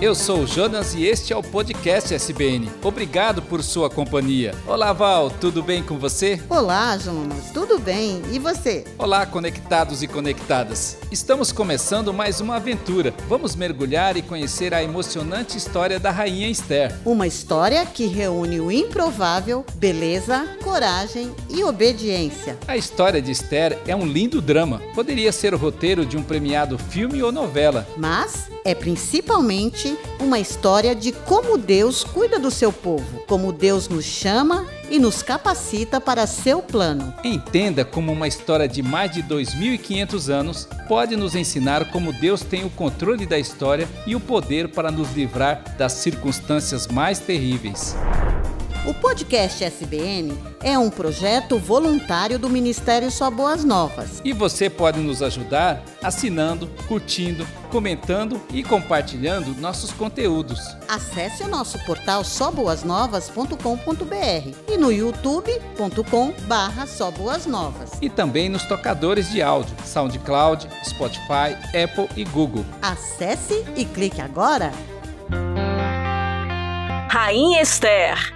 eu sou o Jonas e este é o podcast SBN. Obrigado por sua companhia. Olá, Val, tudo bem com você? Olá, Jonas, tudo bem? E você? Olá, conectados e conectadas. Estamos começando mais uma aventura. Vamos mergulhar e conhecer a emocionante história da Rainha Esther. Uma história que reúne o improvável, beleza, coragem e obediência. A história de Esther é um lindo drama. Poderia ser o roteiro de um premiado filme ou novela. Mas é principalmente uma história de como Deus cuida do seu povo, como Deus nos chama e nos capacita para seu plano. Entenda como uma história de mais de 2.500 anos pode nos ensinar como Deus tem o controle da história e o poder para nos livrar das circunstâncias mais terríveis. O podcast SBN é um projeto voluntário do Ministério Só Boas Novas. E você pode nos ajudar assinando, curtindo, comentando e compartilhando nossos conteúdos. Acesse o nosso portal soboasnovas.com.br e no youtube.com barra Novas. E também nos tocadores de áudio, SoundCloud, Spotify, Apple e Google. Acesse e clique agora. Rainha Esther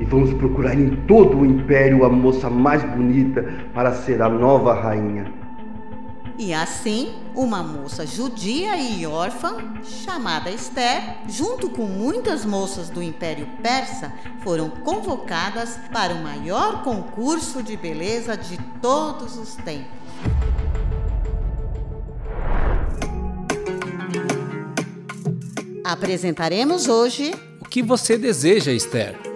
e vamos procurar em todo o império a moça mais bonita para ser a nova rainha. E assim, uma moça judia e órfã, chamada Esther, junto com muitas moças do Império Persa, foram convocadas para o maior concurso de beleza de todos os tempos. Apresentaremos hoje o que você deseja, Esther.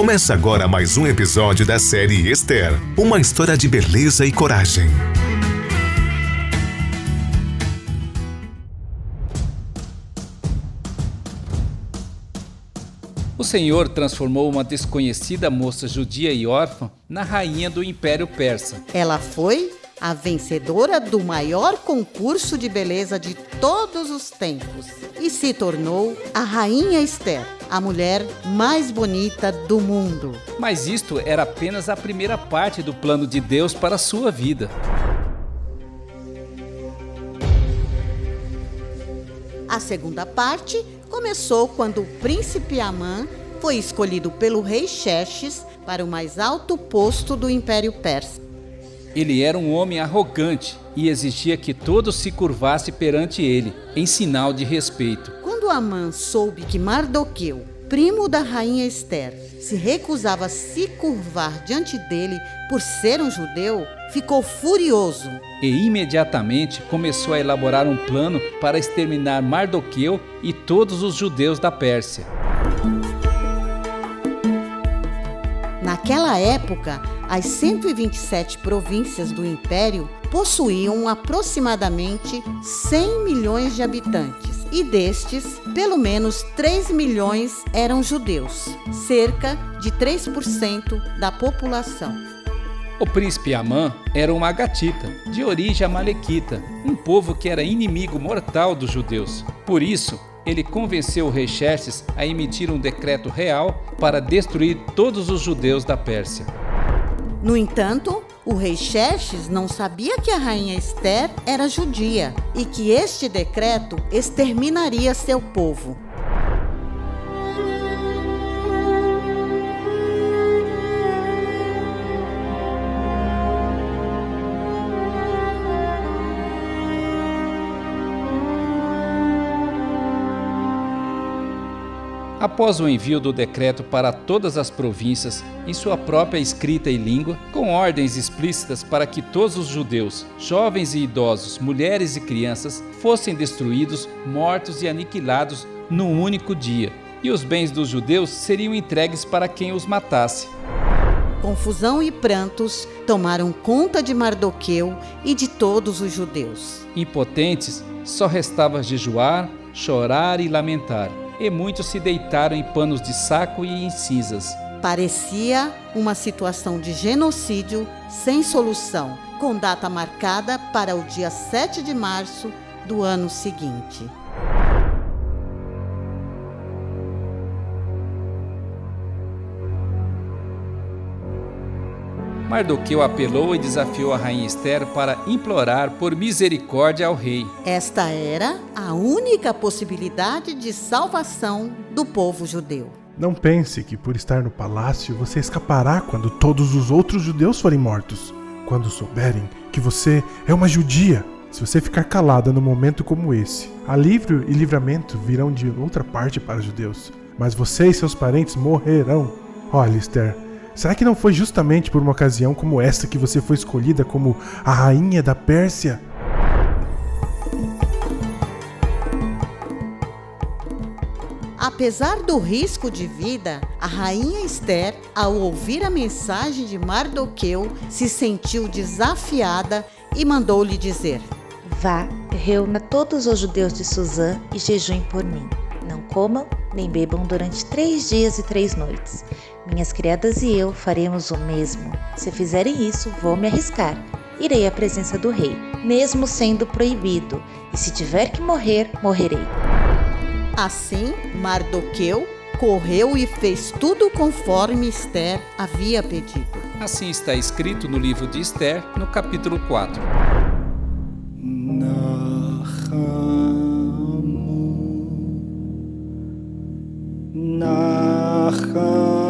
Começa agora mais um episódio da série Esther uma história de beleza e coragem. O Senhor transformou uma desconhecida moça judia e órfã na rainha do Império Persa. Ela foi a vencedora do maior concurso de beleza de todos os tempos e se tornou a Rainha Esther a mulher mais bonita do mundo. Mas isto era apenas a primeira parte do plano de Deus para a sua vida. A segunda parte começou quando o príncipe Amã foi escolhido pelo rei Xerxes para o mais alto posto do Império Persa. Ele era um homem arrogante e exigia que todos se curvassem perante ele, em sinal de respeito. Quando Amã soube que Mardoqueu, primo da rainha Esther, se recusava a se curvar diante dele por ser um judeu, ficou furioso. E imediatamente começou a elaborar um plano para exterminar Mardoqueu e todos os judeus da Pérsia. Naquela época, as 127 províncias do império possuíam aproximadamente 100 milhões de habitantes, e destes, pelo menos 3 milhões eram judeus, cerca de 3% da população. O príncipe Amã era uma gatita, de origem amalequita, um povo que era inimigo mortal dos judeus. Por isso, ele convenceu o rei Xerxes a emitir um decreto real para destruir todos os judeus da Pérsia. No entanto, o rei Xerxes não sabia que a rainha Esther era judia e que este decreto exterminaria seu povo. Após o envio do decreto para todas as províncias, em sua própria escrita e língua, com ordens explícitas para que todos os judeus, jovens e idosos, mulheres e crianças, fossem destruídos, mortos e aniquilados num único dia, e os bens dos judeus seriam entregues para quem os matasse. Confusão e prantos tomaram conta de Mardoqueu e de todos os judeus. Impotentes, só restava jejuar, chorar e lamentar e muitos se deitaram em panos de saco e em cinzas. Parecia uma situação de genocídio sem solução, com data marcada para o dia 7 de março do ano seguinte. Mardoqueu apelou e desafiou a rainha Esther para implorar por misericórdia ao rei. Esta era a única possibilidade de salvação do povo judeu. Não pense que por estar no palácio você escapará quando todos os outros judeus forem mortos. Quando souberem que você é uma judia, se você ficar calada num momento como esse, alívio e livramento virão de outra parte para os judeus, mas você e seus parentes morrerão. Olha, Esther, Será que não foi justamente por uma ocasião como essa que você foi escolhida como a rainha da Pérsia? Apesar do risco de vida, a rainha Esther, ao ouvir a mensagem de Mardoqueu, se sentiu desafiada e mandou-lhe dizer: Vá, reúna todos os judeus de Suzã e jejuem por mim. Não comam nem bebam durante três dias e três noites. Minhas criadas e eu faremos o mesmo. Se fizerem isso, vou me arriscar. Irei à presença do rei, mesmo sendo proibido, e se tiver que morrer, morrerei. Assim, Mardoqueu correu e fez tudo conforme Esther havia pedido. Assim está escrito no livro de Esther, no capítulo 4. Nachamu, Nachamu.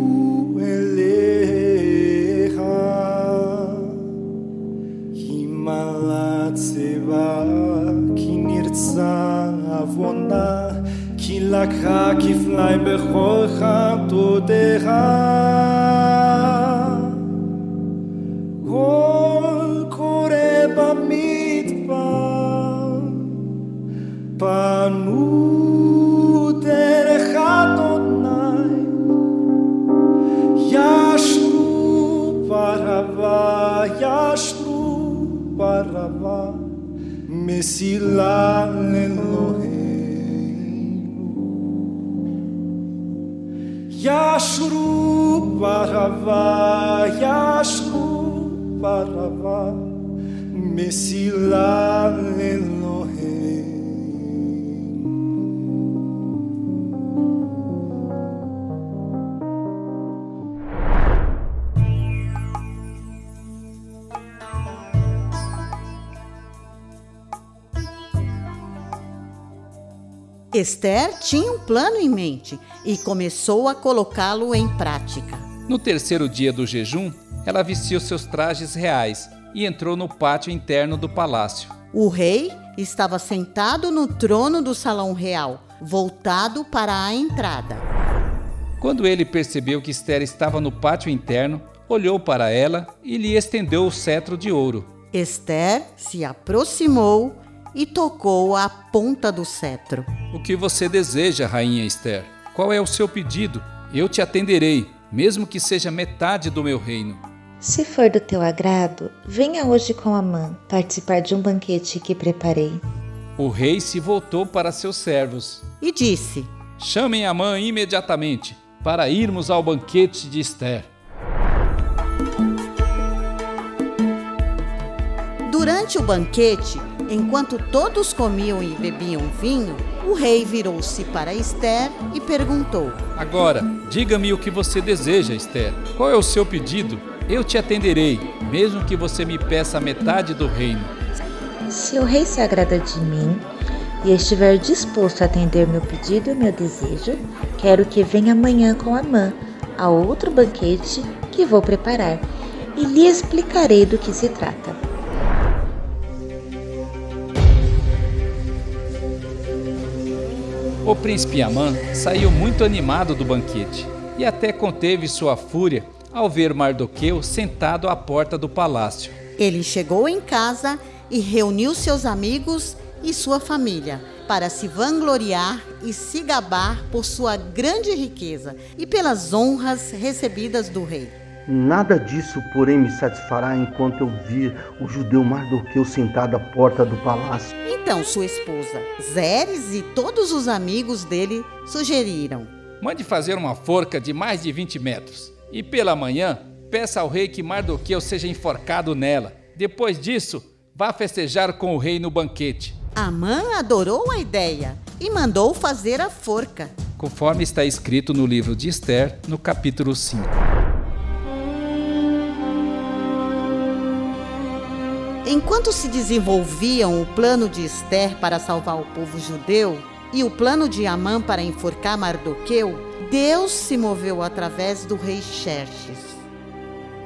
כי לקחה כפליים בכל חטאותיה Mesila Eloheinu parava, Yashku parava, Mesila Elohim. Esther tinha um plano em mente e começou a colocá-lo em prática. No terceiro dia do jejum, ela vestiu seus trajes reais e entrou no pátio interno do palácio. O rei estava sentado no trono do salão real, voltado para a entrada. Quando ele percebeu que Esther estava no pátio interno, olhou para ela e lhe estendeu o cetro de ouro. Esther se aproximou e tocou a ponta do cetro. O que você deseja, rainha Esther? Qual é o seu pedido? Eu te atenderei, mesmo que seja metade do meu reino. Se for do teu agrado, venha hoje com Amã participar de um banquete que preparei. O rei se voltou para seus servos e disse: Chamem Amã imediatamente para irmos ao banquete de Esther. Durante o banquete, enquanto todos comiam e bebiam vinho, o rei virou-se para Esther e perguntou: Agora, diga-me o que você deseja, Esther. Qual é o seu pedido? Eu te atenderei, mesmo que você me peça metade do reino. Se o rei se agrada de mim e estiver disposto a atender meu pedido e meu desejo, quero que venha amanhã com Amã a outro banquete que vou preparar e lhe explicarei do que se trata. O príncipe Amã saiu muito animado do banquete e até conteve sua fúria ao ver Mardoqueu sentado à porta do palácio. Ele chegou em casa e reuniu seus amigos e sua família para se vangloriar e se gabar por sua grande riqueza e pelas honras recebidas do rei. Nada disso, porém, me satisfará enquanto eu vir o judeu Mardoqueu sentado à porta do palácio. Então sua esposa, Zeres e todos os amigos dele sugeriram: Mande fazer uma forca de mais de 20 metros e pela manhã peça ao rei que Mardoqueu seja enforcado nela. Depois disso, vá festejar com o rei no banquete. Amã adorou a ideia e mandou fazer a forca, conforme está escrito no livro de Esther, no capítulo 5. Enquanto se desenvolviam o plano de Esther para salvar o povo judeu e o plano de Amã para enforcar Mardoqueu, Deus se moveu através do rei Xerxes.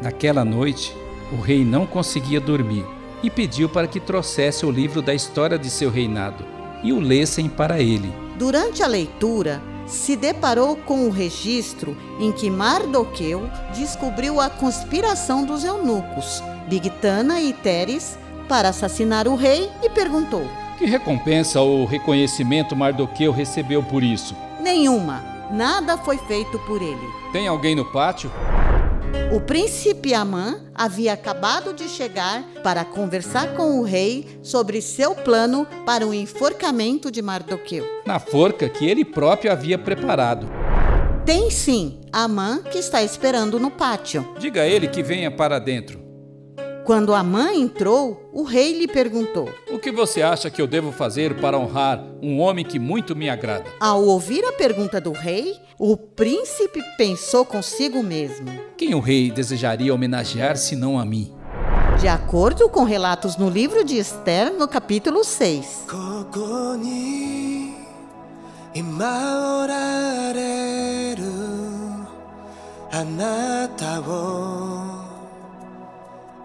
Naquela noite, o rei não conseguia dormir e pediu para que trouxesse o livro da história de seu reinado e o lessem para ele. Durante a leitura, se deparou com o registro em que Mardoqueu descobriu a conspiração dos eunucos, Bigtana e Teres, para assassinar o rei e perguntou: Que recompensa ou reconhecimento Mardoqueu recebeu por isso? Nenhuma. Nada foi feito por ele. Tem alguém no pátio? O príncipe Amã havia acabado de chegar para conversar com o rei sobre seu plano para o enforcamento de Mardoqueu. Na forca que ele próprio havia preparado. Tem sim, Amã que está esperando no pátio. Diga a ele que venha para dentro. Quando Amã entrou, o rei lhe perguntou: O que você acha que eu devo fazer para honrar um homem que muito me agrada? Ao ouvir a pergunta do rei, o príncipe pensou consigo mesmo: Quem o rei desejaria homenagear se não a mim? De acordo com relatos no livro de Esther, no capítulo 6.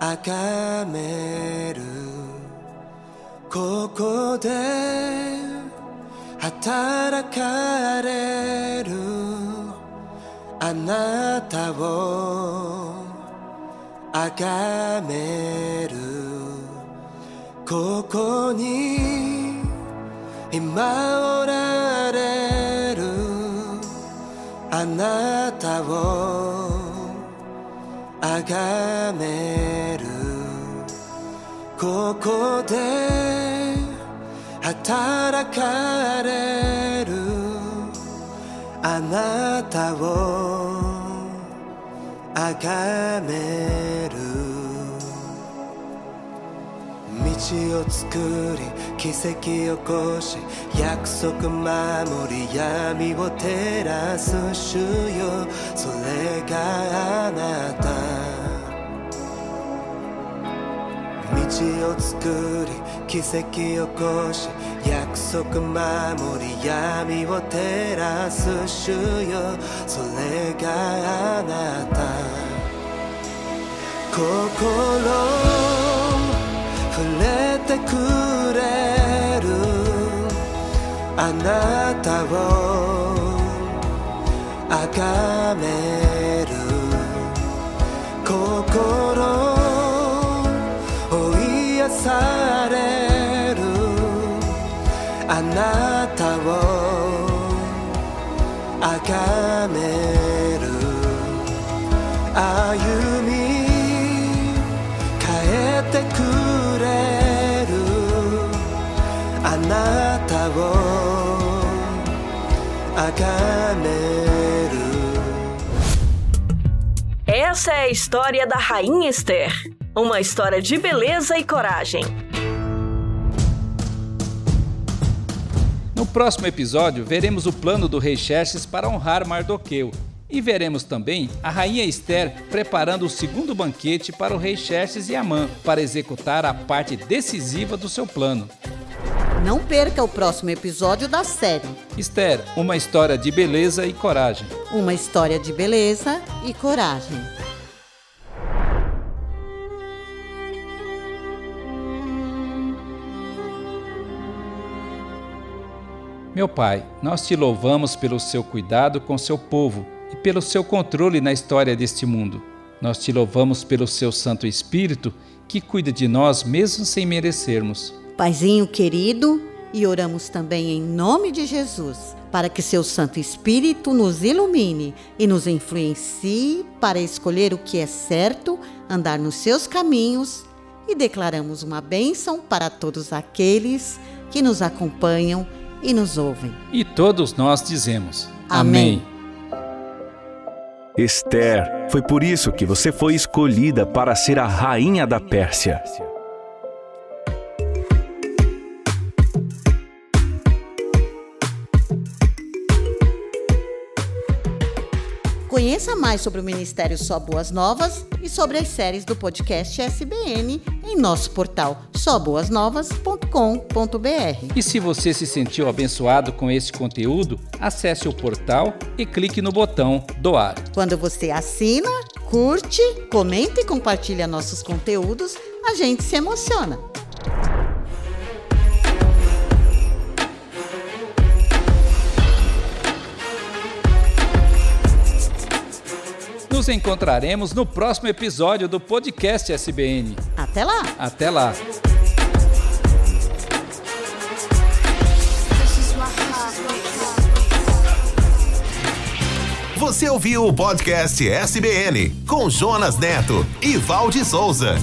Anata 崇める。ここで働かれる。あなたを崇める。ここに今おられる。あなたを崇める。ここで働かれる。あなたを崇める。道を作り奇跡起こし約束守り闇を照らす主よ。それがあなた。を作り奇跡起こし約束守り闇を照らす主よそれがあなた。心触れてくれるあなたを崇め é a história da Rainha Esther. Uma história de beleza e coragem. No próximo episódio, veremos o plano do rei Xerxes para honrar Mardoqueu. E veremos também a rainha Esther preparando o segundo banquete para o rei Xerxes e Amã, para executar a parte decisiva do seu plano. Não perca o próximo episódio da série. Esther, uma história de beleza e coragem. Uma história de beleza e coragem. Meu Pai, nós te louvamos pelo seu cuidado com seu povo e pelo seu controle na história deste mundo. Nós te louvamos pelo seu Santo Espírito que cuida de nós mesmo sem merecermos. Paizinho querido, e oramos também em nome de Jesus, para que seu Santo Espírito nos ilumine e nos influencie para escolher o que é certo, andar nos seus caminhos e declaramos uma bênção para todos aqueles que nos acompanham e nos ouvem. E todos nós dizemos: Amém. Esther, foi por isso que você foi escolhida para ser a rainha da Pérsia. Mais sobre o Ministério Só Boas Novas e sobre as séries do podcast SBN em nosso portal soboasnovas.com.br. E se você se sentiu abençoado com esse conteúdo, acesse o portal e clique no botão doar. Quando você assina, curte, comenta e compartilha nossos conteúdos, a gente se emociona. Nos encontraremos no próximo episódio do podcast SBN. Até lá! Até lá! Você ouviu o podcast SBN com Jonas Neto e Valde Souza.